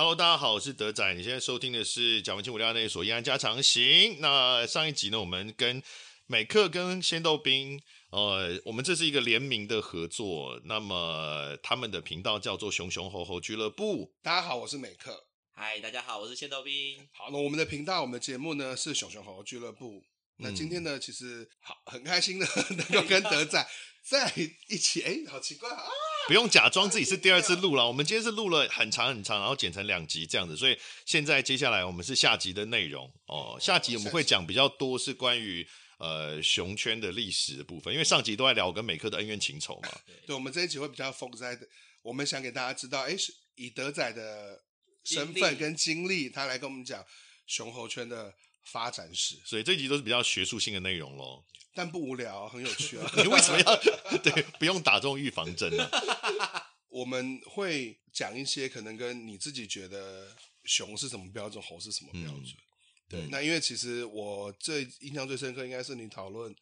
Hello，大家好，我是德仔。你现在收听的是讲文清五六八那一所一安家常行。那上一集呢，我们跟美克跟鲜豆冰，呃，我们这是一个联名的合作。那么他们的频道叫做熊熊猴猴俱乐部。大家好，我是美克。嗨，大家好，我是鲜豆冰。好，那我们的频道，我们的节目呢是熊熊猴猴俱乐部。那今天呢，其实好很开心的 能够跟德仔在一起。哎，好奇怪啊！不用假装自己是第二次录了，我们今天是录了很长很长，然后剪成两集这样子，所以现在接下来我们是下集的内容哦。下集我们会讲比较多是关于呃熊圈的历史的部分，因为上集都在聊我跟美克的恩怨情仇嘛。对，我们这一集会比较 focus 在，我们想给大家知道，哎，以德仔的身份跟经历，他来跟我们讲熊猴圈的发展史，所以这一集都是比较学术性的内容喽。但不无聊，很有趣啊！你为什么要 对不用打这种预防针呢？我们会讲一些可能跟你自己觉得熊是什么标准，猴是什么标准。嗯、对，嗯、那因为其实我最印象最深刻，应该是你讨论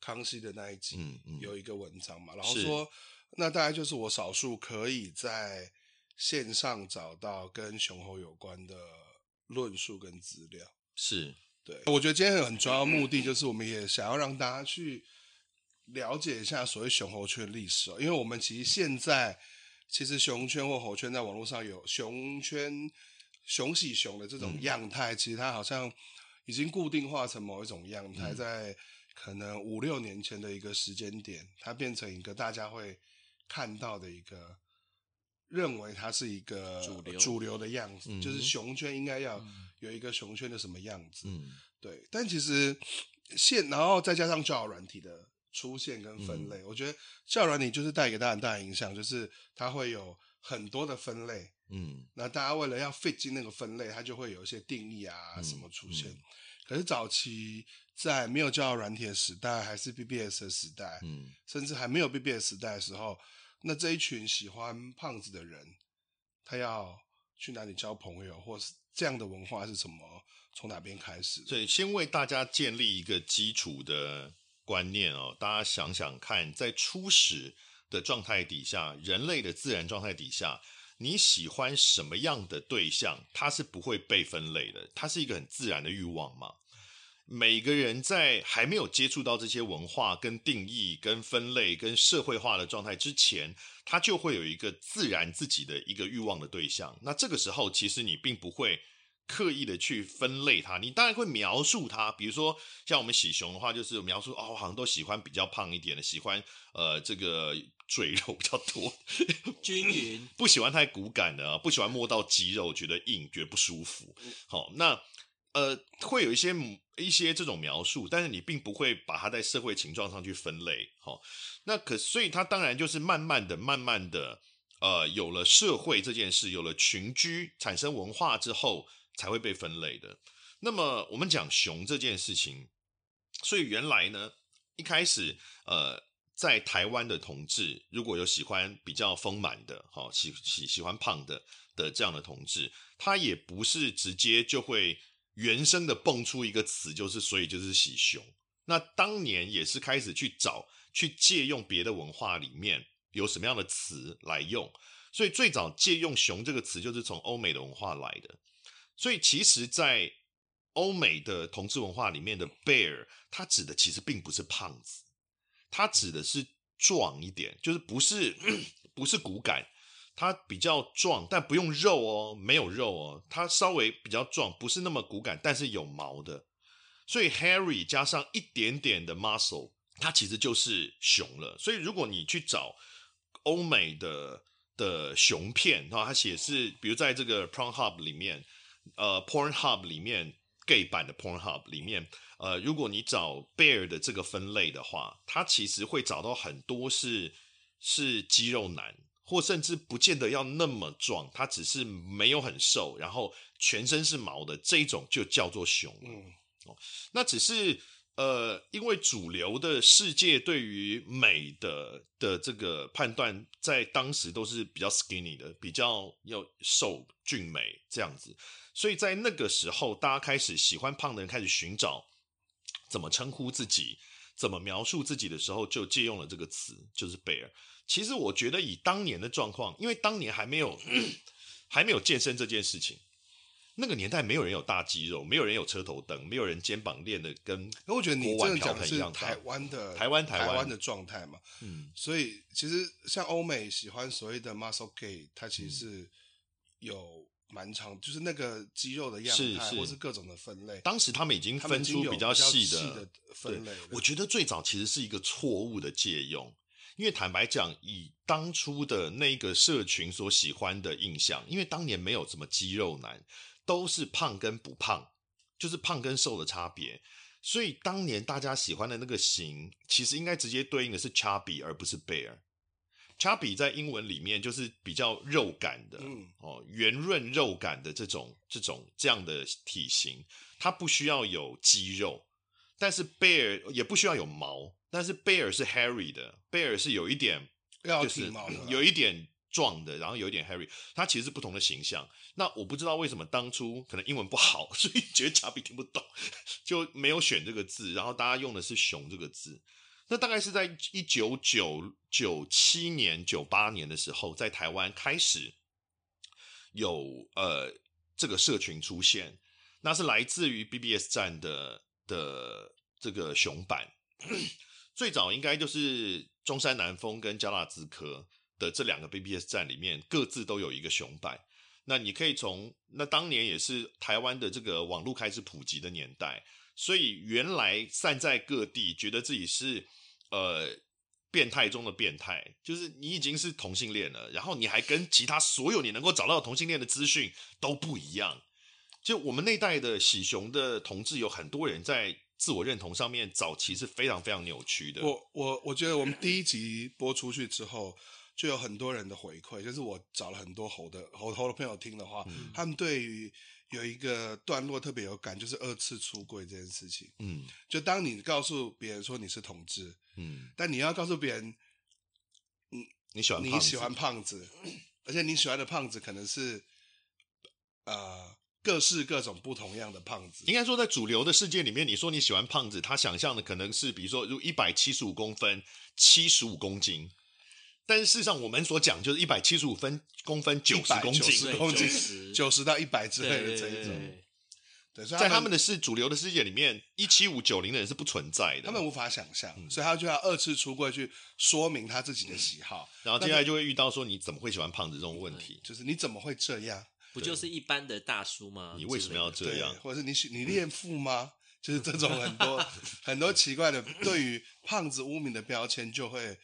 康熙的那一集，嗯嗯、有一个文章嘛，然后说那大概就是我少数可以在线上找到跟熊猴有关的论述跟资料。是。对，我觉得今天有很重要的目的，就是我们也想要让大家去了解一下所谓熊猴圈历史哦。因为我们其实现在，其实熊圈或猴圈在网络上有熊圈、熊喜熊的这种样态，其实它好像已经固定化成某一种样态，在可能五六年前的一个时间点，它变成一个大家会看到的一个。认为它是一个主流主流的样子，嗯、就是熊圈应该要有一个熊圈的什么样子，嗯、对。但其实现然后再加上交友软体的出现跟分类，嗯、我觉得交友软体就是带给大家很大的影响，就是它会有很多的分类，嗯。那大家为了要 fit 进那个分类，它就会有一些定义啊什么出现。可是早期在没有交友软体的时代，还是 BBS 的时代，嗯，甚至还没有 BBS 时代的时候。那这一群喜欢胖子的人，他要去哪里交朋友，或是这样的文化是什么？从哪边开始？所以先为大家建立一个基础的观念哦。大家想想看，在初始的状态底下，人类的自然状态底下，你喜欢什么样的对象，它是不会被分类的，它是一个很自然的欲望嘛。每个人在还没有接触到这些文化、跟定义、跟分类、跟社会化的状态之前，他就会有一个自然自己的一个欲望的对象。那这个时候，其实你并不会刻意的去分类它，你当然会描述它。比如说，像我们喜熊的话，就是描述哦，好像都喜欢比较胖一点的，喜欢呃这个赘肉比较多、均匀，不喜欢太骨感的，不喜欢摸到肌肉觉得硬、觉得不舒服。好，那。呃，会有一些一些这种描述，但是你并不会把它在社会情状上去分类，好、哦，那可所以它当然就是慢慢的、慢慢的，呃，有了社会这件事，有了群居，产生文化之后，才会被分类的。那么我们讲熊这件事情，所以原来呢，一开始，呃，在台湾的同志，如果有喜欢比较丰满的，好、哦，喜喜喜欢胖的的这样的同志，他也不是直接就会。原生的蹦出一个词，就是所以就是喜熊。那当年也是开始去找，去借用别的文化里面有什么样的词来用。所以最早借用“熊”这个词，就是从欧美的文化来的。所以其实，在欧美的同志文化里面的 “bear”，它指的其实并不是胖子，它指的是壮一点，就是不是 不是骨感。它比较壮，但不用肉哦，没有肉哦，它稍微比较壮，不是那么骨感，但是有毛的，所以 hairy 加上一点点的 muscle，它其实就是熊了。所以如果你去找欧美的的熊片，然后它写是，比如在这个 Pornhub 里面，呃，Pornhub 里面 gay 版的 Pornhub 里面，呃，如果你找 bear 的这个分类的话，它其实会找到很多是是肌肉男。或甚至不见得要那么壮，它只是没有很瘦，然后全身是毛的这一种就叫做熊。嗯，哦，那只是呃，因为主流的世界对于美的的这个判断，在当时都是比较 skinny 的，比较要瘦俊美这样子，所以在那个时候，大家开始喜欢胖的人开始寻找怎么称呼自己，怎么描述自己的时候，就借用了这个词，就是 bear。其实我觉得以当年的状况，因为当年还没有还没有健身这件事情。那个年代没有人有大肌肉，没有人有车头灯，没有人肩膀练的跟我觉得你这样讲的是台湾的台湾台湾的状态嘛。嗯，所以其实像欧美喜欢所谓的 muscle gay，它其实是有蛮长，就是那个肌肉的样态，是或是各种的分类。当时他们已经分出比较细的，的分类。我觉得最早其实是一个错误的借用。因为坦白讲，以当初的那个社群所喜欢的印象，因为当年没有什么肌肉男，都是胖跟不胖，就是胖跟瘦的差别。所以当年大家喜欢的那个型，其实应该直接对应的是 chubby 而不是 bear。chubby 在英文里面就是比较肉感的，嗯、哦，圆润肉感的这种这种这样的体型，它不需要有肌肉，但是 bear 也不需要有毛。但是 bear 是 Harry 的，bear 是有一点，就是有一点壮的，然后有一点 Harry，他其实是不同的形象。那我不知道为什么当初可能英文不好，所以觉得 chubby 听不懂，就没有选这个字，然后大家用的是熊这个字。那大概是在一九九九七年、九八年的时候，在台湾开始有呃这个社群出现，那是来自于 BBS 站的的这个熊版。最早应该就是中山南丰跟加纳兹科的这两个 BBS 站里面，各自都有一个熊版。那你可以从那当年也是台湾的这个网络开始普及的年代，所以原来散在各地，觉得自己是呃变态中的变态，就是你已经是同性恋了，然后你还跟其他所有你能够找到同性恋的资讯都不一样。就我们那代的喜熊的同志，有很多人在。自我认同上面早期是非常非常扭曲的。我我我觉得我们第一集播出去之后，就有很多人的回馈，就是我找了很多猴的猴猴的朋友听的话，嗯、他们对于有一个段落特别有感，就是二次出柜这件事情。嗯，就当你告诉别人说你是同志，嗯，但你要告诉别人，嗯，你喜欢你喜欢胖子，而且你喜欢的胖子可能是，呃。各式各种不同样的胖子，应该说在主流的世界里面，你说你喜欢胖子，他想象的可能是，比如说，如一百七十五公分，七十五公斤，但是事实上我们所讲就是一百七十五分公分，九十公斤，九十公斤，九十到一百之类的这一种。对，在他们的是主流的世界里面，一七五九零的人是不存在的，他们无法想象，嗯、所以他就要二次出柜去说明他自己的喜好，嗯、然后接下来就会遇到说你怎么会喜欢胖子这种问题，就是你怎么会这样？不就是一般的大叔吗？你为什么要这样？或者是你你恋父吗？嗯、就是这种很多很多奇怪的对于胖子污名的标签，就会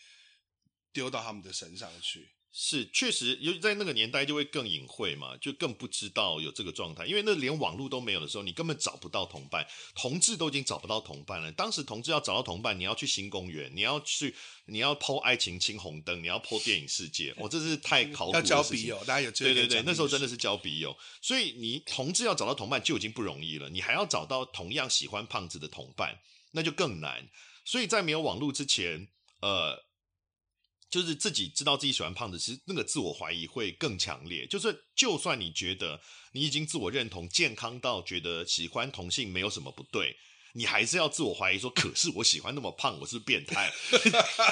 丢到他们的身上去。是，确实，尤其在那个年代就会更隐晦嘛，就更不知道有这个状态，因为那连网络都没有的时候，你根本找不到同伴，同志都已经找不到同伴了。当时同志要找到同伴，你要去新公园，你要去，你要 po 爱情青红灯，你要 po 电影世界，哦，这是太考古了。要交笔友，大家有对对对，那时候真的是交笔友，所以你同志要找到同伴就已经不容易了，你还要找到同样喜欢胖子的同伴，那就更难。所以在没有网络之前，呃。就是自己知道自己喜欢胖子，其实那个自我怀疑会更强烈。就是就算你觉得你已经自我认同健康到觉得喜欢同性没有什么不对，你还是要自我怀疑说：可是我喜欢那么胖，我是是变态？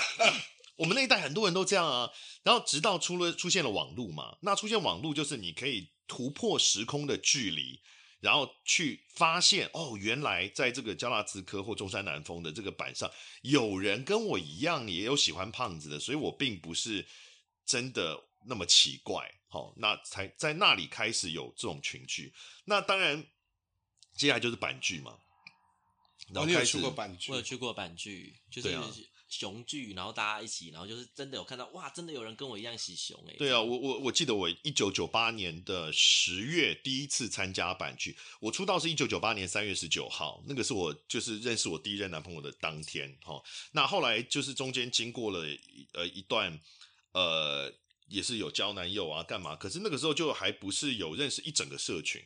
我们那一代很多人都这样啊。然后直到出了出现了网络嘛，那出现网络就是你可以突破时空的距离。然后去发现哦，原来在这个加纳兹科或中山南丰的这个板上，有人跟我一样也有喜欢胖子的，所以我并不是真的那么奇怪。好、哦，那才在那里开始有这种群聚。那当然，接下来就是板聚嘛。然后、哦、你有去过板聚？我有去过板聚，就是。熊剧，然后大家一起，然后就是真的有看到哇，真的有人跟我一样喜熊哎。对啊，我我我记得我一九九八年的十月第一次参加版剧，我出道是一九九八年三月十九号，那个是我就是认识我第一任男朋友的当天哈。那后来就是中间经过了呃一段呃也是有交男友啊干嘛，可是那个时候就还不是有认识一整个社群，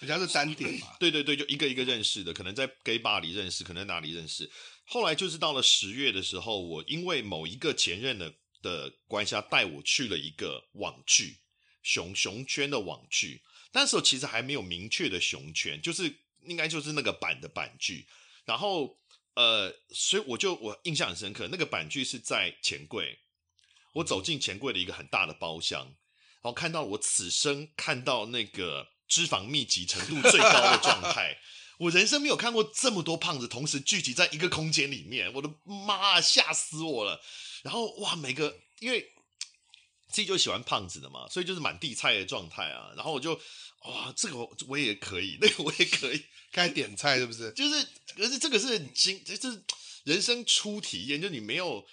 人家是单点嘛。对对对，就一个一个认识的，可能在 gay bar 里认识，可能在哪里认识。后来就是到了十月的时候，我因为某一个前任的的关系，他带我去了一个网剧熊熊圈的网剧，那时候其实还没有明确的熊圈，就是应该就是那个版的版剧。然后呃，所以我就我印象很深刻，那个版剧是在钱柜，我走进钱柜的一个很大的包厢，然后看到我此生看到那个脂肪密集程度最高的状态。我人生没有看过这么多胖子同时聚集在一个空间里面，我的妈，吓死我了！然后哇，每个因为自己就喜欢胖子的嘛，所以就是满地菜的状态啊。然后我就哇，这个我也可以，那个我也可以，开始点菜是不是？就是，可是这个是很惊，就是人生初体验，就你没有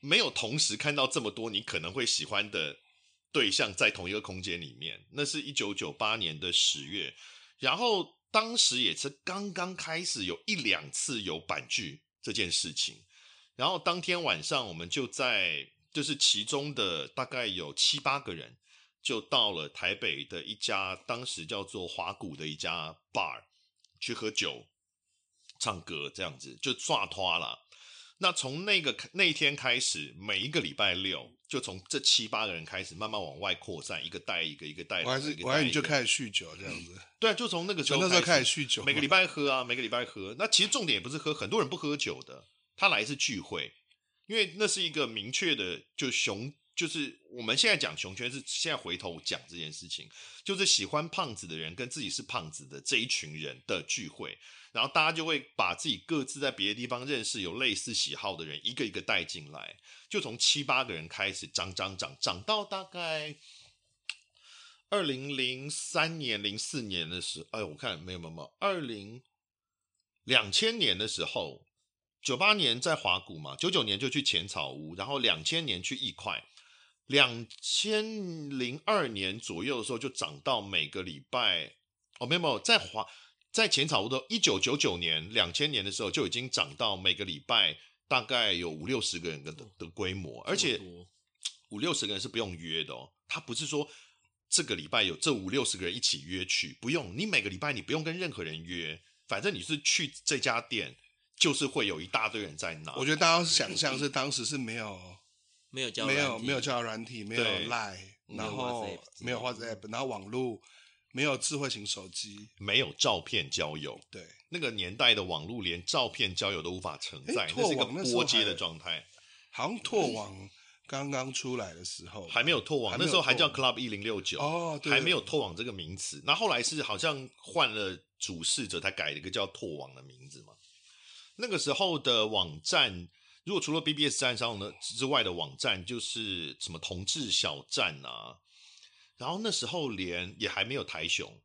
没有同时看到这么多你可能会喜欢的对象在同一个空间里面。那是一九九八年的十月，然后。当时也是刚刚开始有一两次有板剧这件事情，然后当天晚上我们就在，就是其中的大概有七八个人，就到了台北的一家当时叫做华谷的一家 bar 去喝酒、唱歌这样子，就抓拖了。那从那个那一天开始，每一个礼拜六，就从这七八个人开始，慢慢往外扩散，一个带一个，一个带一个。我还是我还你就开始酗酒这样子。对啊，就从那个时候，那时候开始酗酒，每个礼拜喝啊，每个礼拜喝。那其实重点也不是喝，很多人不喝酒的，他来是聚会，因为那是一个明确的，就熊，就是我们现在讲熊圈是现在回头讲这件事情，就是喜欢胖子的人跟自己是胖子的这一群人的聚会。然后大家就会把自己各自在别的地方认识有类似喜好的人一个一个带进来，就从七八个人开始涨涨涨涨到大概二零零三年、零四年的时候，哎，我看没有没有没有，二零两千年的时候，九八年在华谷嘛，九九年就去浅草屋，然后两千年去一块，两千零二年左右的时候就涨到每个礼拜，哦没有没有在华。在浅草屋的一九九九年、两千年的时候，就已经涨到每个礼拜大概有五六十个人的的规模，而且五六十个人是不用约的哦。他不是说这个礼拜有这五六十个人一起约去，不用。你每个礼拜你不用跟任何人约，反正你是去这家店，就是会有一大堆人在那。我觉得大家想象是当时是没有没有交没有没有交友软体，没有 Line，然后没有 WhatsApp，然后网络。没有智慧型手机，没有照片交友，对那个年代的网络，连照片交友都无法承载，那是一个波接的状态。好像拓网刚刚出来的时候，还没有拓网，那时候还叫 Club 一零六九哦，还没有拓网这个名词。那后来是好像换了主事者，他改了一个叫拓网的名字嘛。那个时候的网站，如果除了 BBS 站上呢之外的网站，就是什么同志小站啊。然后那时候连也还没有台熊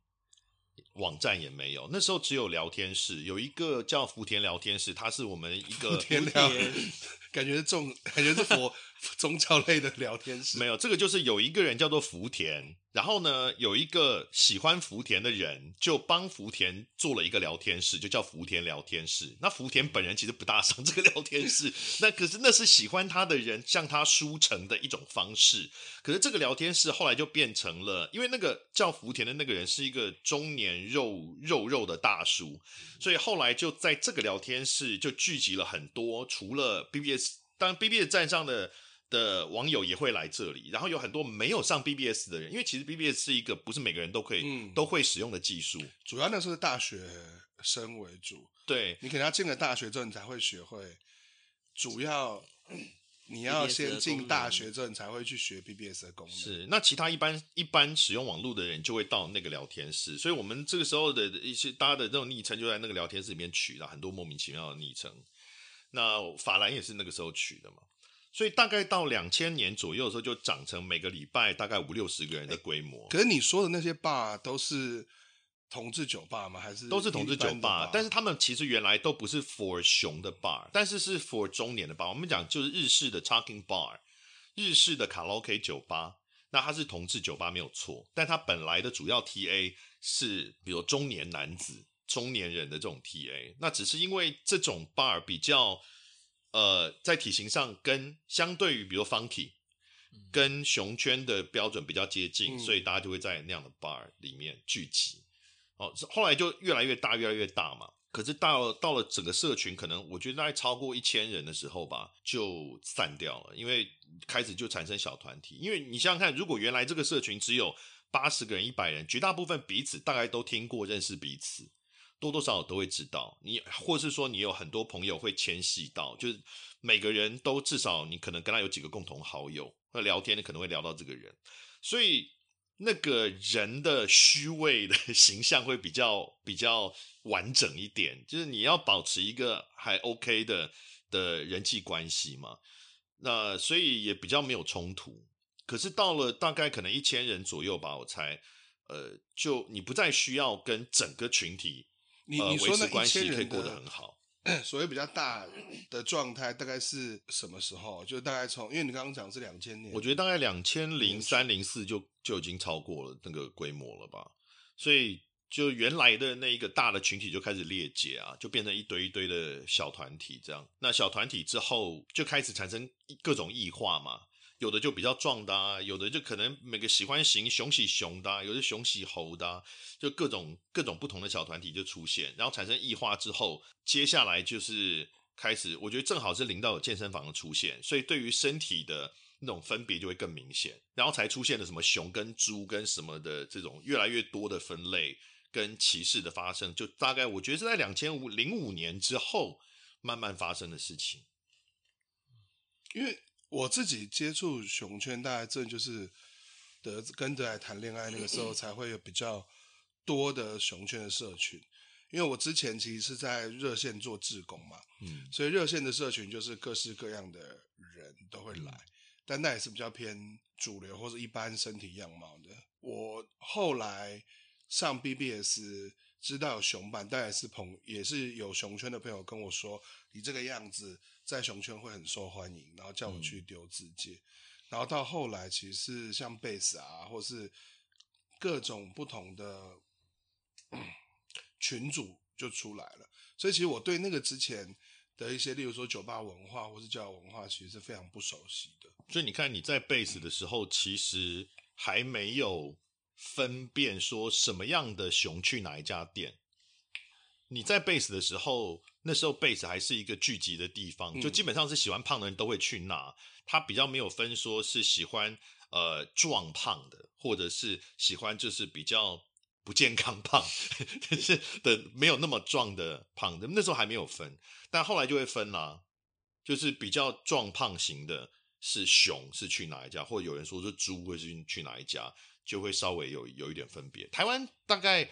网站也没有，那时候只有聊天室，有一个叫福田聊天室，它是我们一个福田聊，感觉是宗，感觉是佛 宗教类的聊天室。没有，这个就是有一个人叫做福田。然后呢，有一个喜欢福田的人，就帮福田做了一个聊天室，就叫福田聊天室。那福田本人其实不大上这个聊天室，那可是那是喜欢他的人向他输诚的一种方式。可是这个聊天室后来就变成了，因为那个叫福田的那个人是一个中年肉肉肉的大叔，所以后来就在这个聊天室就聚集了很多，除了 BBS，当然 BBS 站上的。的网友也会来这里，然后有很多没有上 BBS 的人，因为其实 BBS 是一个不是每个人都可以、嗯、都会使用的技术，主要那时候是大学生为主。对，你可能要进了大学之后，你才会学会。主要 你要先进大学之后，你才会去学 BBS 的功能。是，那其他一般一般使用网络的人就会到那个聊天室，所以我们这个时候的一些大家的这种昵称就在那个聊天室里面取了很多莫名其妙的昵称。那法兰也是那个时候取的嘛。所以大概到两千年左右的时候，就长成每个礼拜大概五六十个人的规模。可是你说的那些 bar 都是同志酒吧吗？还是都是同志酒吧？但是他们其实原来都不是 for 熊的 bar，但是是 for 中年的 bar。我们讲就是日式的 talking bar，日式的卡拉 OK 酒吧。那它是同志酒吧没有错，但它本来的主要 TA 是比如中年男子、中年人的这种 TA。那只是因为这种 bar 比较。呃，在体型上跟相对于比如 Funky，跟熊圈的标准比较接近，嗯，所以大家就会在那样的 bar 里面聚集。哦，后来就越来越大，越来越大嘛。可是到了到了整个社群，可能我觉得大概超过一千人的时候吧，就散掉了，因为开始就产生小团体。因为你想想看，如果原来这个社群只有八十个人、一百人，绝大部分彼此大概都听过、认识彼此。多多少少都会知道。你，或是说你有很多朋友会迁徙到，就是每个人都至少你可能跟他有几个共同好友，那聊天你可能会聊到这个人，所以那个人的虚伪的 形象会比较比较完整一点，就是你要保持一个还 OK 的的人际关系嘛，那所以也比较没有冲突。可是到了大概可能一千人左右吧，我猜，呃，就你不再需要跟整个群体，你你说那关系可以过得很好。所谓比较大的状态，大概是什么时候？就大概从，因为你刚刚讲是两千年，我觉得大概两千零三零四就就已经超过了那个规模了吧。所以就原来的那一个大的群体就开始裂解啊，就变成一堆一堆的小团体这样。那小团体之后就开始产生各种异化嘛。有的就比较壮的啊，有的就可能每个喜欢型熊喜熊的啊，有的熊喜猴的啊，就各种各种不同的小团体就出现，然后产生异化之后，接下来就是开始，我觉得正好是临到有健身房的出现，所以对于身体的那种分别就会更明显，然后才出现了什么熊跟猪跟什么的这种越来越多的分类跟歧视的发生，就大概我觉得是在两千五零五年之后慢慢发生的事情，因为。我自己接触熊圈，大概这就是德跟德来谈恋爱那个时候，才会有比较多的熊圈的社群。因为我之前其实是在热线做志工嘛，嗯，所以热线的社群就是各式各样的人都会来，但那也是比较偏主流或者一般身体样貌的。我后来上 BBS 知道有熊版，当然是朋也是有熊圈的朋友跟我说，你这个样子。在熊圈会很受欢迎，然后叫我去丢字介，嗯、然后到后来其实是像贝斯啊，或是各种不同的群组就出来了。所以其实我对那个之前的一些，例如说酒吧文化或是交友文化，其实是非常不熟悉的。所以你看你在贝斯的时候，其实还没有分辨说什么样的熊去哪一家店。你在贝斯的时候，那时候贝斯还是一个聚集的地方，就基本上是喜欢胖的人都会去那。他比较没有分说是喜欢呃壮胖的，或者是喜欢就是比较不健康胖，但 是的没有那么壮的胖的。那时候还没有分，但后来就会分啦。就是比较壮胖型的是熊是去哪一家，或者有人说是猪会是去哪一家，就会稍微有有一点分别。台湾大概。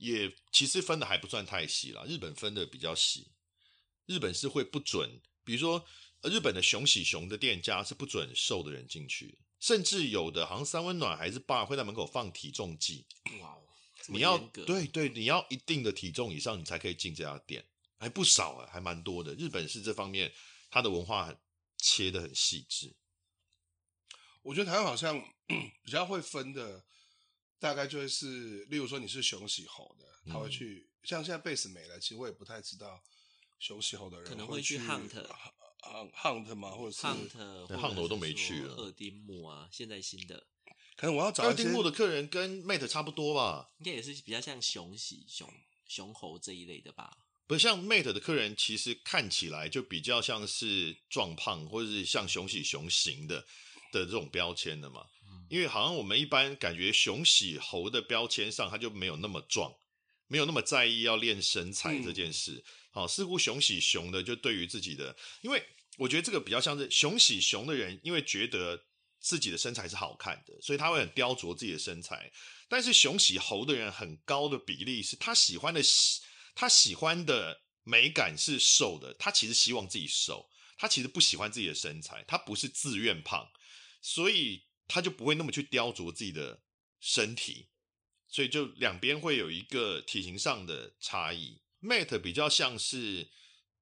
也其实分的还不算太细啦，日本分的比较细。日本是会不准，比如说日本的熊喜熊的店家是不准瘦的人进去，甚至有的好像三温暖还是 bar 会在门口放体重计。哇，你要对对，你要一定的体重以上，你才可以进这家店，还不少啊，还蛮多的。日本是这方面，它的文化很切的很细致。我觉得台湾好像 比较会分的。大概就会是，例如说你是熊喜猴的，他会去。嗯、像现在贝斯没了，其实我也不太知道熊喜猴的人可能会去 hunt hunt hunt 嘛，或者是 hunt hunt 我都没去了。二丁目啊，现在新的，可能我要找二丁目的客人跟 Mate 差不多吧，应该也是比较像熊喜熊熊猴这一类的吧。不是像 Mate 的客人，其实看起来就比较像是壮胖，或者是像熊喜熊型的的这种标签的嘛。因为好像我们一般感觉熊喜猴的标签上，他就没有那么壮，没有那么在意要练身材这件事。好、嗯，似乎熊喜熊的就对于自己的，因为我觉得这个比较像是熊喜熊的人，因为觉得自己的身材是好看的，所以他会很雕琢自己的身材。但是熊喜猴的人很高的比例是他喜欢的，他喜欢的美感是瘦的，他其实希望自己瘦，他其实不喜欢自己的身材，他不是自愿胖，所以。他就不会那么去雕琢自己的身体，所以就两边会有一个体型上的差异。Mate 比较像是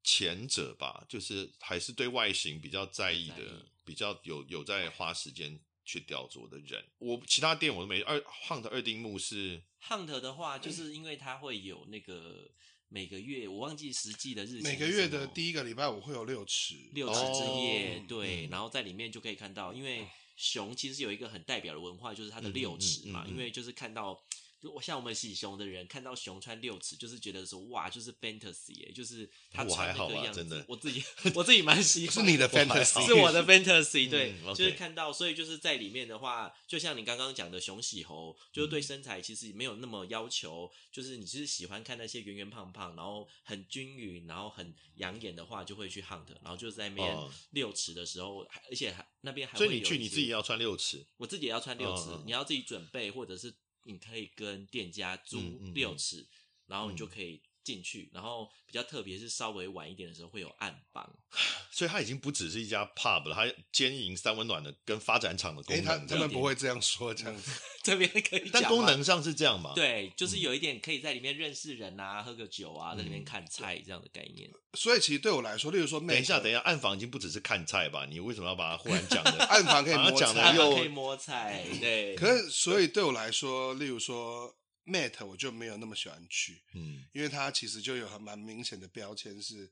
前者吧，就是还是对外形比较在意的，比较有有在花时间去雕琢的人。我其他店我都没二 Hunt 二丁目是 Hunt 的话，就是因为它会有那个每个月我忘记实际的日期，每个月的第一个礼拜五会有六尺六尺之夜，哦、对，然后在里面就可以看到，因为。熊其实有一个很代表的文化，就是它的六尺嘛，嗯嗯嗯嗯、因为就是看到就我像我们喜熊的人看到熊穿六尺，就是觉得说哇，就是 fantasy，就是他穿那个样子。真的，我自己我自己蛮喜欢，是你的 fantasy，是我的 fantasy，对，嗯 okay、就是看到，所以就是在里面的话，就像你刚刚讲的熊喜猴，就是对身材其实没有那么要求，就是你其实喜欢看那些圆圆胖胖，然后很均匀，然后很养眼的话，就会去 hunt，然后就是在那边六尺的时候，而且还那边还所以你去你自己要穿六尺，我自己也要穿六尺，你要自己准备，或者是。你可以跟店家租六尺，然后你就可以进去。嗯、然后比较特别是稍微晚一点的时候会有暗房，所以它已经不只是一家 pub 了，它兼营三温暖的跟发展厂的功能。他他们不会这样说这样子，这边可以讲，但功能上是这样嘛？对，就是有一点可以在里面认识人啊，喝个酒啊，在里面看菜这样的概念。所以其实对我来说，例如说，等一下，等一下，暗房已经不只是看菜吧？你为什么要把它忽然讲的？暗房可以摸菜，暗房可以摸菜，对。可是，所以对我来说，例如说。Mat 我就没有那么喜欢去，嗯，因为它其实就有很蛮明显的标签是，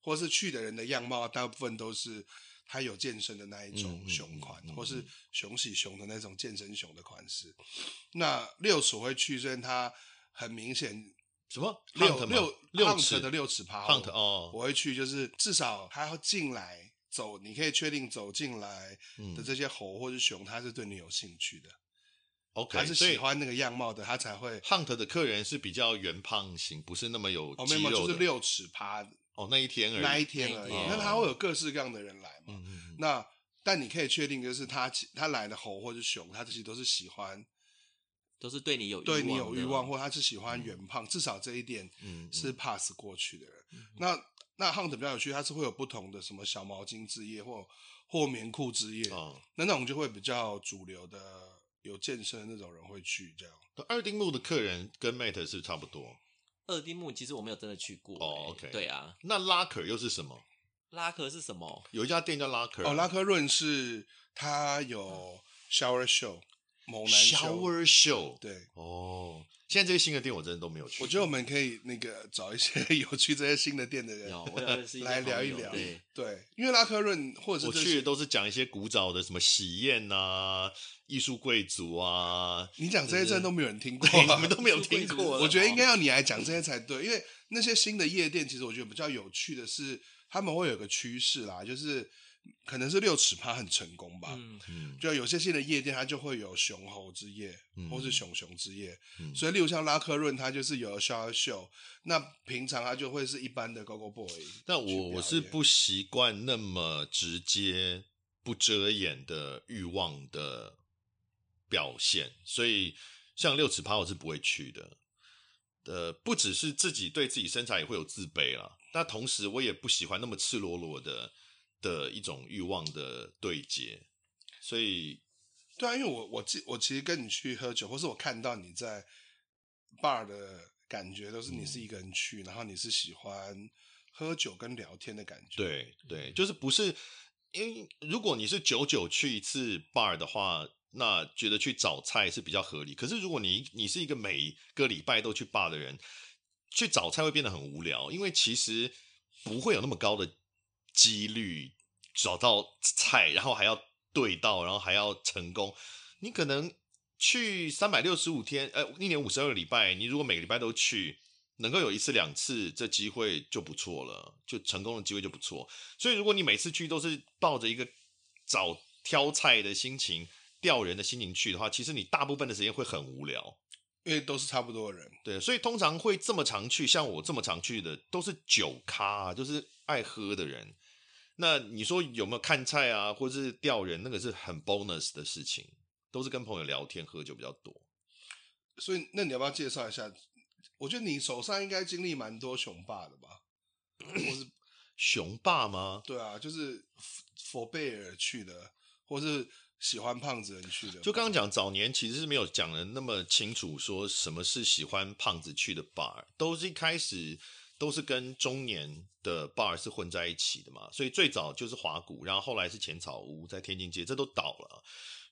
或是去的人的样貌，大部分都是他有健身的那一种熊款，嗯嗯嗯嗯、或是熊喜熊的那种健身熊的款式。那六尺会去，虽然它很明显什么六六六尺的六尺趴哦，我会去，就是至少他要进来走，你可以确定走进来的这些猴或是熊，它是对你有兴趣的。OK，他是喜欢那个样貌的，他才会。Hunt 的客人是比较圆胖型，不是那么有肌肉的，就是六尺趴的。哦，那一天而已，那一天而已。那他会有各式各样的人来嘛？那但你可以确定，就是他他来的猴或者熊，他其实都是喜欢，都是对你有对你有欲望，或他是喜欢圆胖，至少这一点是 pass 过去的人。那那 Hunt 比较有趣，他是会有不同的什么小毛巾之夜，或或棉裤之夜，那那种就会比较主流的。有健身的那种人会去这样。二丁目的客人跟 Mate 是差不多。二丁目其实我没有真的去过。哦，OK。对啊。那拉克又是什么？拉克是什么？有一家店叫拉克。哦，拉克润是它有 shower show，猛男 shower show。对。哦。现在这些新的店我真的都没有去。我觉得我们可以那个找一些 有去这些新的店的人，来聊一聊。对，因为拉克润或者是我去的都是讲一些古早的什么喜宴啊、艺术贵族啊。你讲这些真的都没有人听过，你们都没有听过。我觉得应该要你来讲这些才对，因为那些新的夜店，其实我觉得比较有趣的是，他们会有个趋势啦，就是。可能是六尺趴很成功吧，嗯，就有些新的夜店，它就会有熊猴之夜，嗯、或是熊熊之夜，嗯、所以例如像拉克润，它就是有 show，那平常它就会是一般的 Go Go Boy。但我我是不习惯那么直接、不遮掩的欲望的表现，所以像六尺趴我是不会去的。呃，不只是自己对自己身材也会有自卑啦，那同时我也不喜欢那么赤裸裸的。的一种欲望的对接，所以对啊，因为我我记我其实跟你去喝酒，或是我看到你在 bar 的感觉，都是你是一个人去，嗯、然后你是喜欢喝酒跟聊天的感觉。对对，就是不是因为如果你是久久去一次 bar 的话，那觉得去找菜是比较合理。可是如果你你是一个每个礼拜都去 bar 的人，去找菜会变得很无聊，因为其实不会有那么高的。几率找到菜，然后还要对到，然后还要成功。你可能去三百六十五天，呃，一年五十二个礼拜，你如果每个礼拜都去，能够有一次两次，这机会就不错了，就成功的机会就不错。所以，如果你每次去都是抱着一个找挑菜的心情、钓人的心情去的话，其实你大部分的时间会很无聊，因为都是差不多的人。对，所以通常会这么常去，像我这么常去的，都是酒咖，就是爱喝的人。那你说有没有看菜啊，或者是钓人？那个是很 bonus 的事情，都是跟朋友聊天喝酒比较多。所以，那你要不要介绍一下？我觉得你手上应该经历蛮多雄霸的吧？或是 熊爸吗？对啊，就是 for bear 去的，或是喜欢胖子人去的。就刚刚讲早年其实是没有讲的那么清楚，说什么是喜欢胖子去的 bar，都是一开始。都是跟中年的 bar 是混在一起的嘛，所以最早就是华谷，然后后来是浅草屋在天津街，这都倒了，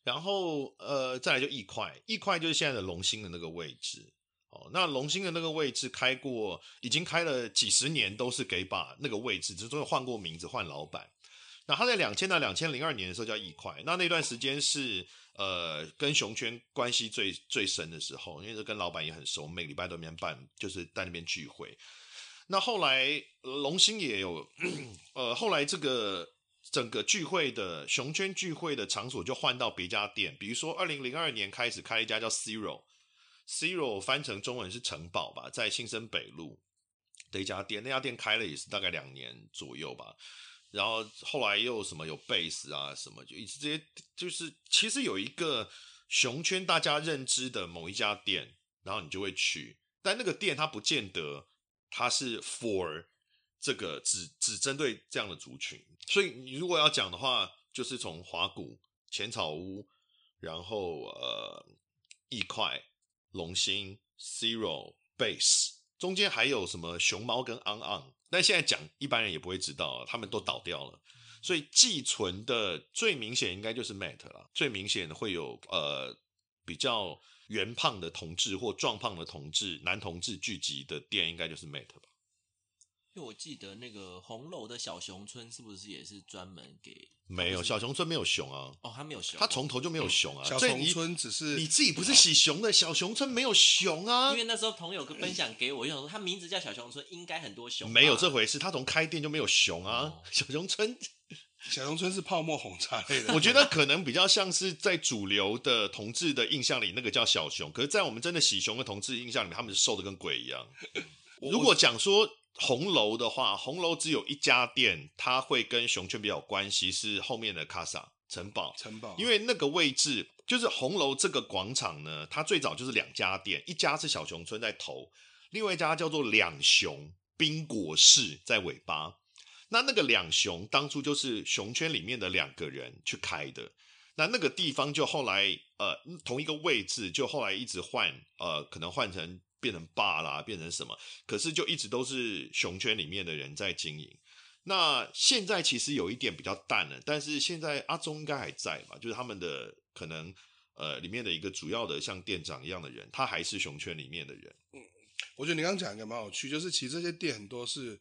然后呃再来就一块，一块就是现在的龙兴的那个位置，哦，那龙兴的那个位置开过，已经开了几十年都是 gay bar 那个位置，只是换过名字换老板，那他在两千到两千零二年的时候叫一块，那那段时间是呃跟熊圈关系最最深的时候，因为是跟老板也很熟，每个礼拜都那边办，就是在那边聚会。那后来龙兴也有，呃，后来这个整个聚会的熊圈聚会的场所就换到别家店，比如说二零零二年开始开一家叫 Zero，Zero 翻成中文是城堡吧，在新生北路的一家店，那家店开了也是大概两年左右吧。然后后来又什么有贝斯啊什么，就一直这些就是其实有一个熊圈大家认知的某一家店，然后你就会去，但那个店它不见得它是 for 这个只只针对这样的族群，所以你如果要讲的话，就是从华古、浅草屋，然后呃一块、龙兴、Zero、Base，中间还有什么熊猫跟 On On。但现在讲，一般人也不会知道，他们都倒掉了。所以寄存的最明显应该就是 Matt 了，最明显的会有呃比较圆胖的同志或壮胖的同志男同志聚集的店，应该就是 Mate 吧。因为我记得那个红楼的小熊村是不是也是专门给？没有，小熊村没有熊啊。哦，他没有熊，他从头就没有熊啊。小熊村只是你自己不是喜熊的，小熊村没有熊啊。因为那时候朋友分享给我，因为说他名字叫小熊村，应该很多熊。没有这回事，他从开店就没有熊啊。哦、小熊村，小熊村是泡沫红茶类的。我觉得可能比较像是在主流的同志的印象里，那个叫小熊。可是，在我们真的喜熊的同志印象里面，他们是瘦的跟鬼一样。如果讲说。红楼的话，红楼只有一家店，它会跟熊圈比较有关系，是后面的卡萨城堡。城堡，因为那个位置就是红楼这个广场呢，它最早就是两家店，一家是小熊村在头，另外一家叫做两熊冰果室在尾巴。那那个两熊当初就是熊圈里面的两个人去开的，那那个地方就后来呃同一个位置，就后来一直换呃，可能换成。变成霸啦，变成什么？可是就一直都是熊圈里面的人在经营。那现在其实有一点比较淡了，但是现在阿忠应该还在吧？就是他们的可能呃里面的一个主要的像店长一样的人，他还是熊圈里面的人。嗯，我觉得你刚刚讲一个蛮有趣，就是其实这些店很多是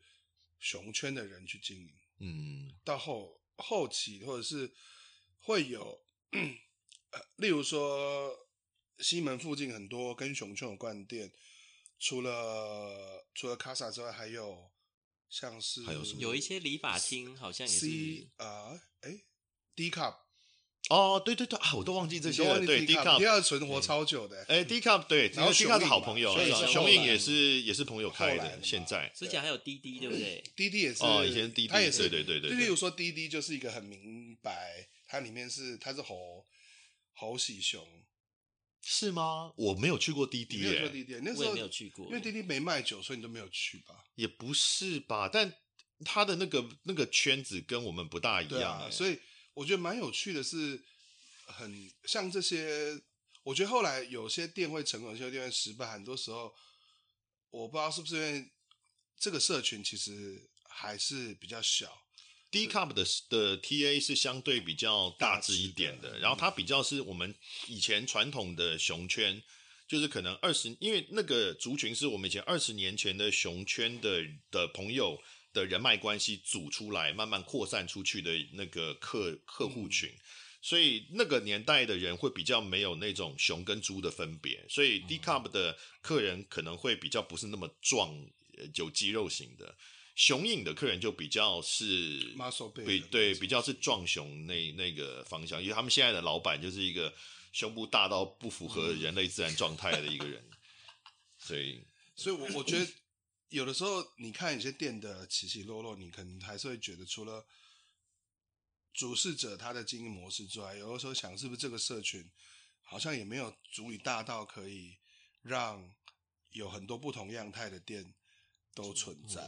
熊圈的人去经营。嗯，到后后期或者是会有，呃，例如说西门附近很多跟熊圈有关的店。除了除了卡萨之外，还有像是还有什么？有一些理发厅，好像也是啊，哎，D cup，哦，对对对啊，我都忘记这些了。对，D cup，第二存活超久的。哎，D cup，对，然后 D cup 是好朋友，熊影也是也是朋友开的。现在之前还有滴滴，对不对？滴滴也是哦，以前滴滴，他也是对对对对。就例如说滴滴就是一个很明白，它里面是它是猴猴喜熊。是吗？我没有去过滴滴，没有去过滴滴，那时候我也没有去过，因为滴滴没卖酒，所以你都没有去吧？也不是吧？但它的那个那个圈子跟我们不大一样，啊，所以我觉得蛮有趣的是，很像这些。我觉得后来有些店会成功，有些店会失败，很多时候我不知道是不是因为这个社群其实还是比较小。D cup 的的 TA 是相对比较大致一点的，然后它比较是我们以前传统的熊圈，就是可能二十，因为那个族群是我们以前二十年前的熊圈的的朋友的人脉关系组出来，慢慢扩散出去的那个客客户群，所以那个年代的人会比较没有那种熊跟猪的分别，所以 D cup 的客人可能会比较不是那么壮，有肌肉型的。熊影的客人就比较是比对比较是。壮熊那那个方向，因为他们现在的老板就是一个胸部大到不符合人类自然状态的一个人，所以所以，我我觉得有的时候你看有些店的起起落落，你可能还是会觉得，除了主事者他的经营模式之外，有的时候想是不是这个社群好像也没有足以大到可以让有很多不同样态的店都存在。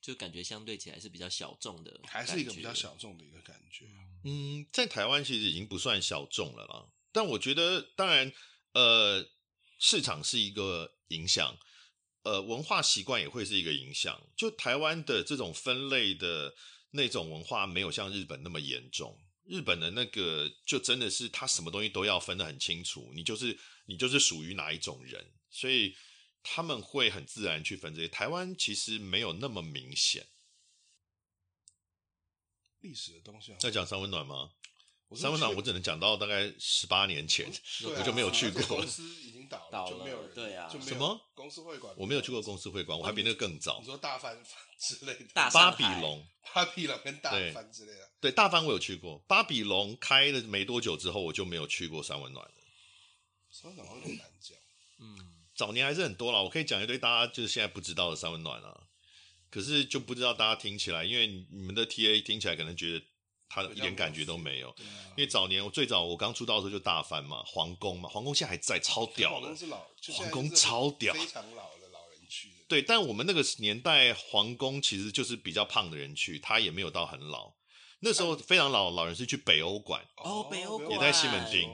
就感觉相对起来是比较小众的，还是一个比较小众的一个感觉。嗯，在台湾其实已经不算小众了啦。但我觉得，当然，呃，市场是一个影响，呃，文化习惯也会是一个影响。就台湾的这种分类的那种文化，没有像日本那么严重。日本的那个就真的是他什么东西都要分得很清楚，你就是你就是属于哪一种人，所以。他们会很自然去分这些，台湾其实没有那么明显。历史的东西。在讲三温暖吗？我三温暖我只能讲到大概十八年前，我就没有去过。公司已经倒了，就没有人。对啊，就没有什么公司会馆？我没有去过公司会馆，我还比那个更早。你说大翻之类的，大巴比龙，巴比龙跟大翻之类的。对，大翻我有去过，巴比龙开了没多久之后，我就没有去过三温暖了。三温暖有点难讲，嗯，早年还是很多啦，我可以讲一堆大家就是现在不知道的三温暖啊。可是就不知道大家听起来，因为你们的 TA 听起来可能觉得。他一点感觉都没有，因为早年我最早我刚出道的时候就大翻嘛，皇宫嘛，皇宫现在还在，超屌的。皇宫是老，皇宫超屌，非常老的老人去的。对，但我们那个年代皇宫其实就是比较胖的人去，他也没有到很老。那时候非常老的老人是去北欧馆，哦，北欧馆也在西门町。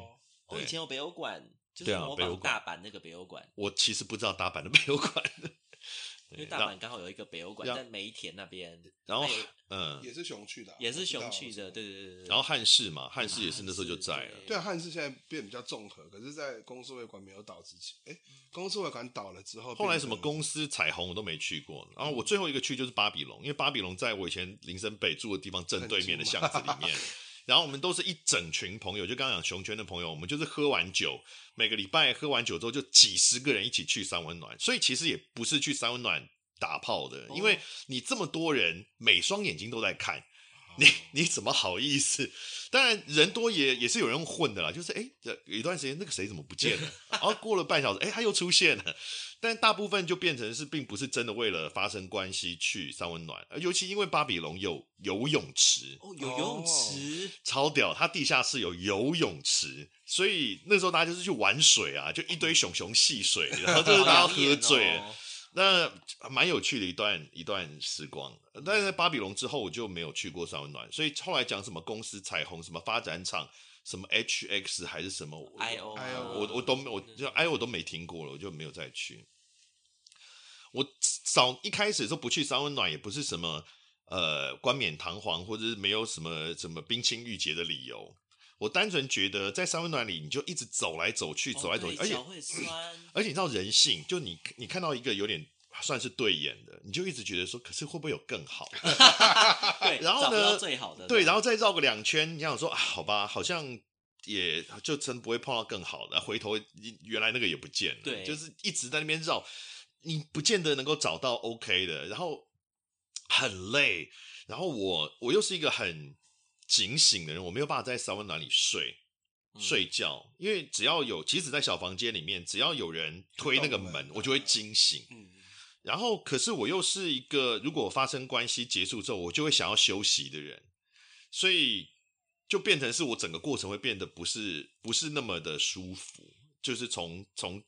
我以前有北欧馆，就是模仿大阪那个北欧馆。我其实不知道大阪的北欧馆。因为大阪刚好有一个北欧馆在梅田那边，然后嗯，也是熊去的，也是熊去的，对对对对。然后汉室嘛，汉室也是那时候就在了。对啊，汉室现在变比较综合，可是，在公司会馆没有倒之前，哎，公司会馆倒了之后，后来什么公司彩虹我都没去过。然后我最后一个去就是巴比龙，因为巴比龙在我以前林森北住的地方正对面的巷子里面。然后我们都是一整群朋友，就刚刚讲熊圈的朋友，我们就是喝完酒，每个礼拜喝完酒之后就几十个人一起去三温暖，所以其实也不是去三温暖。打炮的，因为你这么多人，每双眼睛都在看，你 你怎么好意思？当然人多也也是有人混的啦，就是哎，有一段时间那个谁怎么不见了？然后过了半小时，哎，他又出现了。但大部分就变成是，并不是真的为了发生关系去三温暖，尤其因为巴比龙有游泳池哦，有游泳池，超屌，它地下室有游泳池，所以那时候大家就是去玩水啊，就一堆熊熊戏水，然后就是大家喝醉。那蛮有趣的一段一段时光，但是在巴比龙之后我就没有去过三温暖，所以后来讲什么公司彩虹、什么发展厂、什么 HX 还是什么 IO，我我都我就 IO 我都没听过了，我就没有再去。我早一开始说不去三温暖，也不是什么呃冠冕堂皇或者是没有什么什么冰清玉洁的理由。我单纯觉得在三温暖里，你就一直走来走去，走来走去，而且 而且你知道人性，就你你看到一个有点算是对眼的，你就一直觉得说，可是会不会有更好的？对，然后呢，最好的，对，然后再绕个两圈，你想说啊，好吧，好像也就真不会碰到更好的，回头原来那个也不见了，对，就是一直在那边绕，你不见得能够找到 OK 的，然后很累，然后我我又是一个很。警醒的人，我没有办法在三温暖里睡睡觉，因为只要有，即使在小房间里面，只要有人推那个门，我就会惊醒。然后，可是我又是一个，如果发生关系结束之后，我就会想要休息的人，所以就变成是我整个过程会变得不是不是那么的舒服，就是从从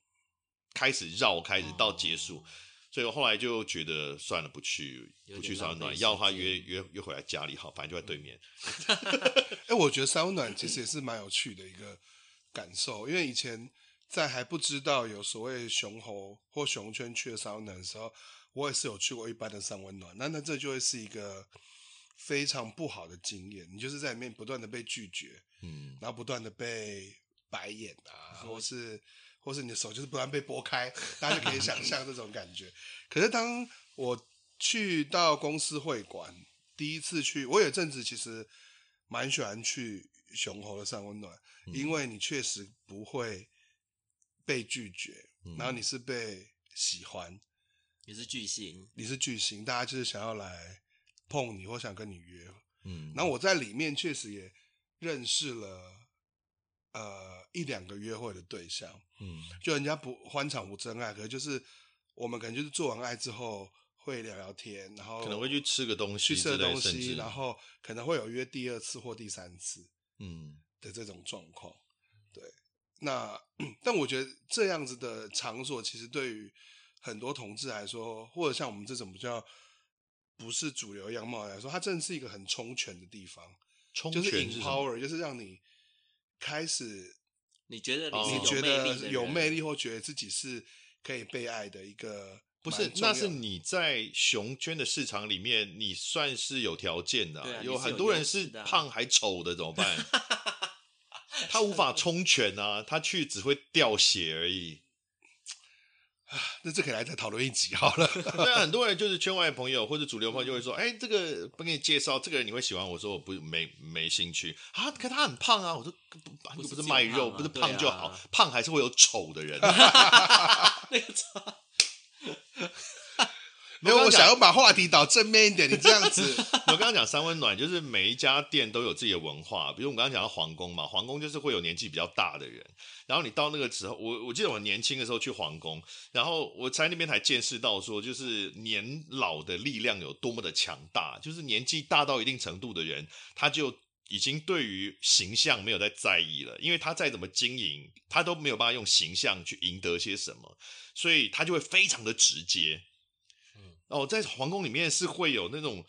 开始绕开始到结束。所以我后来就觉得算了，不去，不去三温暖，要的话约约约回来家里好，反正就在对面。哎、欸，我觉得三温暖其实也是蛮有趣的一个感受，因为以前在还不知道有所谓熊猴或熊圈去的三温暖的时候，我也是有去过一般的三温暖，那那这就会是一个非常不好的经验，你就是在里面不断的被拒绝，嗯，然后不断的被白眼啊，或是。或是你的手就是不断被拨开，大家就可以想象这种感觉。可是当我去到公司会馆，第一次去，我有阵子其实蛮喜欢去熊猴的三温暖，嗯、因为你确实不会被拒绝，嗯、然后你是被喜欢，你是巨星，你是巨星，大家就是想要来碰你或想跟你约。嗯，然后我在里面确实也认识了。呃，一两个约会的对象，嗯，就人家不欢场无真爱，可是就是我们可能就是做完爱之后会聊聊天，然后可能会去吃个东西，去吃个东西，然后可能会有约第二次或第三次，嗯的这种状况。嗯、对，那但我觉得这样子的场所，其实对于很多同志来说，或者像我们这种比较不是主流样貌来说，它真的是一个很充权的地方，充就是 empower，就是让你。开始，你觉得你觉得有魅力，或觉得自己是可以被爱的一个，不是？那是你在熊圈的市场里面，你算是有条件的。啊，有很多人是胖还丑的，怎么办？他无法冲拳啊，他去只会掉血而已。那这可以来再讨论一集好了。对啊，很多人就是圈外朋友或者主流朋友就会说：“哎、欸，这个不给你介绍，这个人你会喜欢？”我说：“我不没没兴趣啊。”可他很胖啊，我说：“不，不是卖肉，不是胖就好，啊、胖还是会有丑的人。”那个丑。没有，我想要把话题导正面一点。你这样子，我刚刚讲三温暖，就是每一家店都有自己的文化。比如我们刚刚讲到皇宫嘛，皇宫就是会有年纪比较大的人。然后你到那个时候，我我记得我年轻的时候去皇宫，然后我在那边才见识到说，就是年老的力量有多么的强大。就是年纪大到一定程度的人，他就已经对于形象没有再在意了，因为他再怎么经营，他都没有办法用形象去赢得些什么，所以他就会非常的直接。哦，在皇宫里面是会有那种，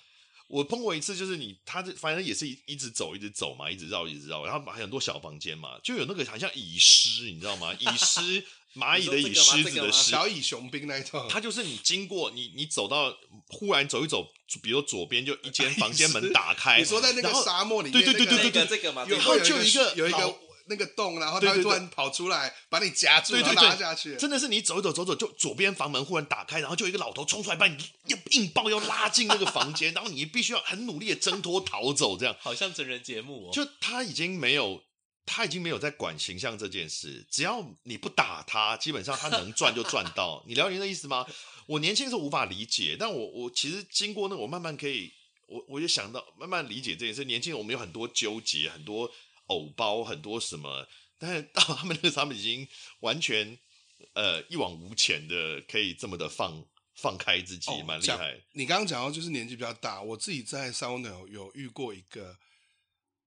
我碰过一次，就是你他这反正也是一一直走，一直走嘛，一直绕，一直绕，然后还有很多小房间嘛，就有那个好像蚁狮，你知道吗？蚁狮，蚂蚁的蚁，狮子的狮，小蚁雄兵那一套。它就是你经过你，你走到忽然走一走，比如左边就一间房间门打开，你说在那个沙漠里面，对对对对对对，这个嘛，然后就有一个有一个。那个洞，然后他会突然跑出来，把你夹住，然后拉下去。真的是你走一走，走走，就左边房门忽然打开，然后就有一个老头冲出来，把你硬硬抱要拉进那个房间，然后你必须要很努力的挣脱逃走，这样。好像真人节目哦。就他已经没有，他已经没有在管形象这件事，只要你不打他，基本上他能赚就赚到。你了解那意思吗？我年轻的时候无法理解，但我我其实经过那，我慢慢可以，我我就想到慢慢理解这件事。年轻人我们有很多纠结，很多。藕包很多什么，但是到他们那个他们已经完全呃一往无前的，可以这么的放放开自己，蛮厉害。你刚刚讲到就是年纪比较大，我自己在三温暖有有遇过一个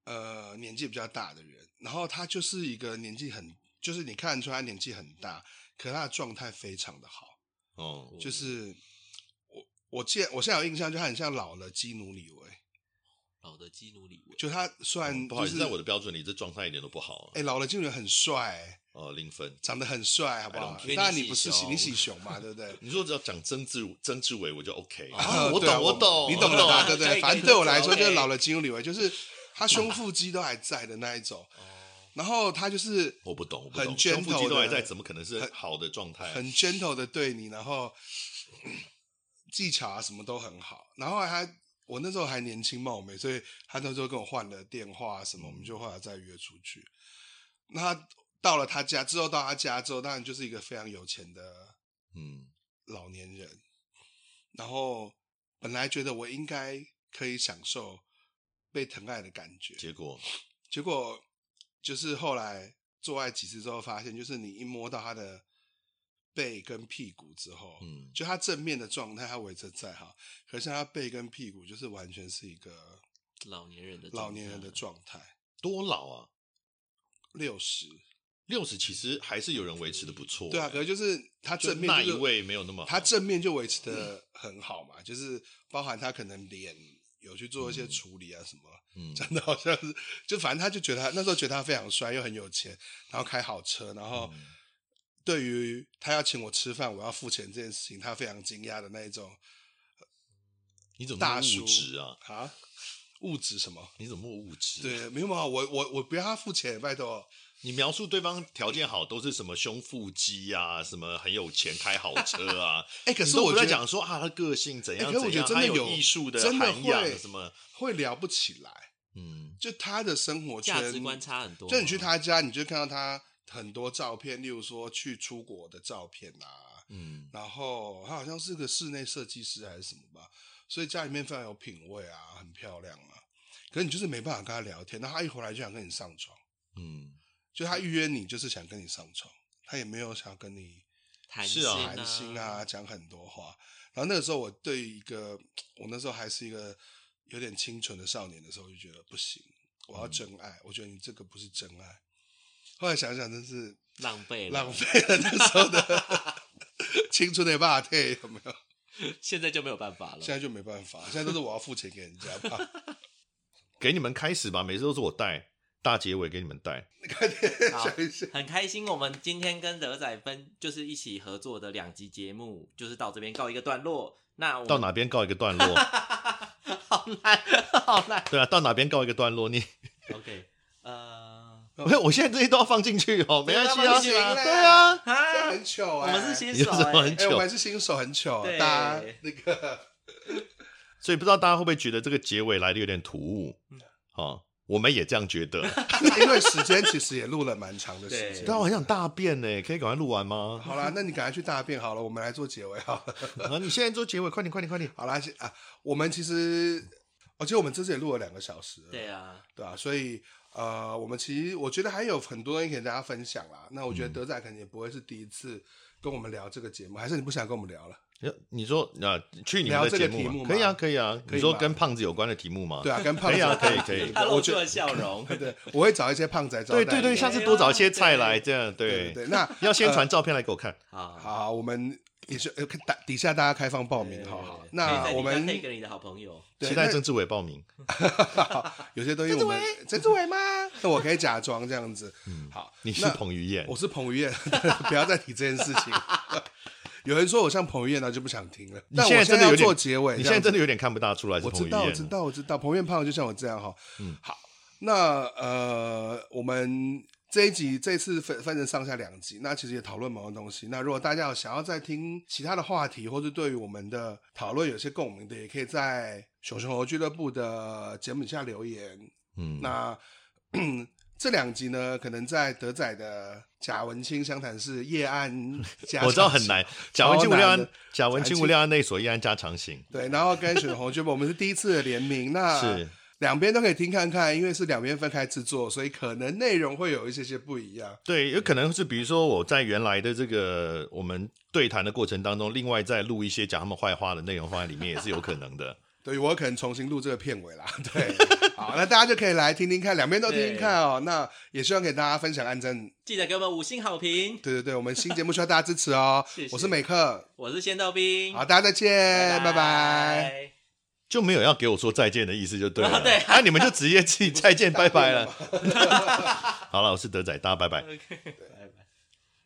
呃年纪比较大的人，然后他就是一个年纪很，就是你看得出他年纪很大，可他的状态非常的好。哦，就是我我记得我现在有印象，就他很像老了基努里维。老的基努里维，就他算、就是嗯、不好意思，在我的标准里，这状态一点都不好。哎、欸，老的基努里维很帅、欸，哦，零分，长得很帅，好不好？当然你不是喜你喜熊嘛，对不对？你说只要讲曾志曾志伟，我就 OK。啊、我懂，我懂，你懂的吧？对不对？反正对我来说，就是老的基努里维，就是他胸腹肌都还在的那一种。然后他就是我不懂，很 gentle 胸腹肌都还在，怎么可能是好的状态？很 gentle 的对你，然后技巧啊什么都很好。然后他。我那时候还年轻貌美，所以他那时候跟我换了电话什么，我们就后来再约出去。那他到了他家之后，到他家之后，当然就是一个非常有钱的嗯老年人。嗯、然后本来觉得我应该可以享受被疼爱的感觉，结果结果就是后来做爱几次之后，发现就是你一摸到他的。背跟屁股之后，嗯，就他正面的状态，他维持在哈，可是他背跟屁股就是完全是一个老年人的老年人的状态。多老啊？六十，六十其实还是有人维持的不错，欸。对啊，可是就是他正面，就是，那一位没有那么好，他正面就维持的很好嘛，嗯，就是包含他可能脸有去做一些处理啊什么，嗯，真的好像是，就反正他就觉得他那时候觉得他非常帅又很有钱，然后开好车，然后。嗯对于他要请我吃饭，我要付钱这件事情，他非常惊讶的那一种。你怎么物质啊？啊？物质什么？你怎么物质？对，没有嘛，我我我不要他付钱，拜托。你描述对方条件好，都是什么胸腹肌啊，什么很有钱，开好车啊？哎，可是我在讲说啊，他个性怎样？可是我觉得真的有艺术的，真的会什么会聊不起来。嗯，就他的生活圈价值观差很多。就你去他家，你就看到他。很多照片，例如说去出国的照片啊，嗯，然后他好像是个室内设计师还是什么吧，所以家里面非常有品味啊，很漂亮啊。可是你就是没办法跟他聊天，那他一回来就想跟你上床，嗯，就他预约你就是想跟你上床，他也没有想要跟你谈心啊，谈心啊，讲很多话。然后那个时候我对一个我那时候还是一个有点清纯的少年的时候，就觉得不行，我要真爱。嗯，我觉得你这个不是真爱。后来想想，真是浪费了浪费了那时候的 青春的霸退有没有？现在就没有办法了。现在就没办法，现在都是我要付钱给人家吧。给你们开始吧，每次都是我带大结尾给你们带。好，很开心，我们今天跟德仔分就是一起合作的两集节目，就是到这边告一个段落。那我到哪边告一个段落？好难，好难。对啊，到哪边告一个段落？你 OK？呃。我我现在这些都要放进去哦，没关系啊，对啊，啊，很糗啊我哎、们是新手、很糗我们是新手，很糗，对大家那个 所以不知道大家会不会觉得这个结尾来的有点突兀？哦，我们也这样觉得。因为时间其实也录了蛮长的时间。对啊，我很想大便呢，可以赶快录完吗？好啦，那你赶快去大便好了，我们来做结尾好了。啊，你现在做结尾，快点，快点，快点。好啦，啊，我们其实，而且我们这次也录了两个小时了，对啊，对啊，所以呃，我们其实我觉得还有很多东西可以跟大家分享啦。那我觉得德仔肯定也不会是第一次跟我们聊这个节目，还是你不想跟我们聊了？你说啊，去你们的聊这个节目吗题目可以啊，可以啊。可以你说跟胖子有关的题目吗？对啊，跟 胖子可以啊，可以，可以。他露我觉出了笑容。对，我会找一些胖仔招待你。对对对，下次多找一些菜来，这样对对对。那 要先传照片来给我看。好，好，我们也是呃，打底下大家开放报名，好好。那我们可以跟你的好朋友，期待曾志伟报名。有些东西我们曾志伟吗？那我可以假装这样子。好，你是彭于晏，我是彭于晏，不要再提这件事情。有人说我像彭于晏，那就不想听了。你现在真的要有点做结尾，你现在真的有点看不大出来我知道，我。知道，我知道，彭于晏胖就像我这样哈。嗯，好，那呃，我们这一集这一次分分成上下两集，那其实也讨论蛮多东西。那如果大家有想要再听其他的话题，或者对于我们的讨论有些共鸣的，也可以在熊熊猴俱乐部的节目下留言。嗯，那 这两集呢，可能在德仔的贾文清相谈室夜案加，我知道很难。贾文清无料案超难的，假文清无料案内所夜案加长型。对，然后跟熊熊猴俱乐部，我们是第一次的联名，那是两边都可以听看看，因为是两边分开制作，所以可能内容会有一些些不一样。对，有可能是比如说我在原来的这个我们对谈的过程当中，另外再录一些讲他们坏话的内容放在里面，也是有可能的。对，我可能重新录这个片尾啦。对，好，那大家就可以来听听看，两边都听听看哦。那也希望给大家分享、按赞，记得给我们五星好评。对对对，我们新节目需要大家支持哦。谢谢我是美克，我是仙豆冰，好，大家再见，拜拜。拜。就没有要给我说再见的意思，就对了。啊对啊，你们就直接自己再见，拜拜了。好了，我是德仔，大家拜拜。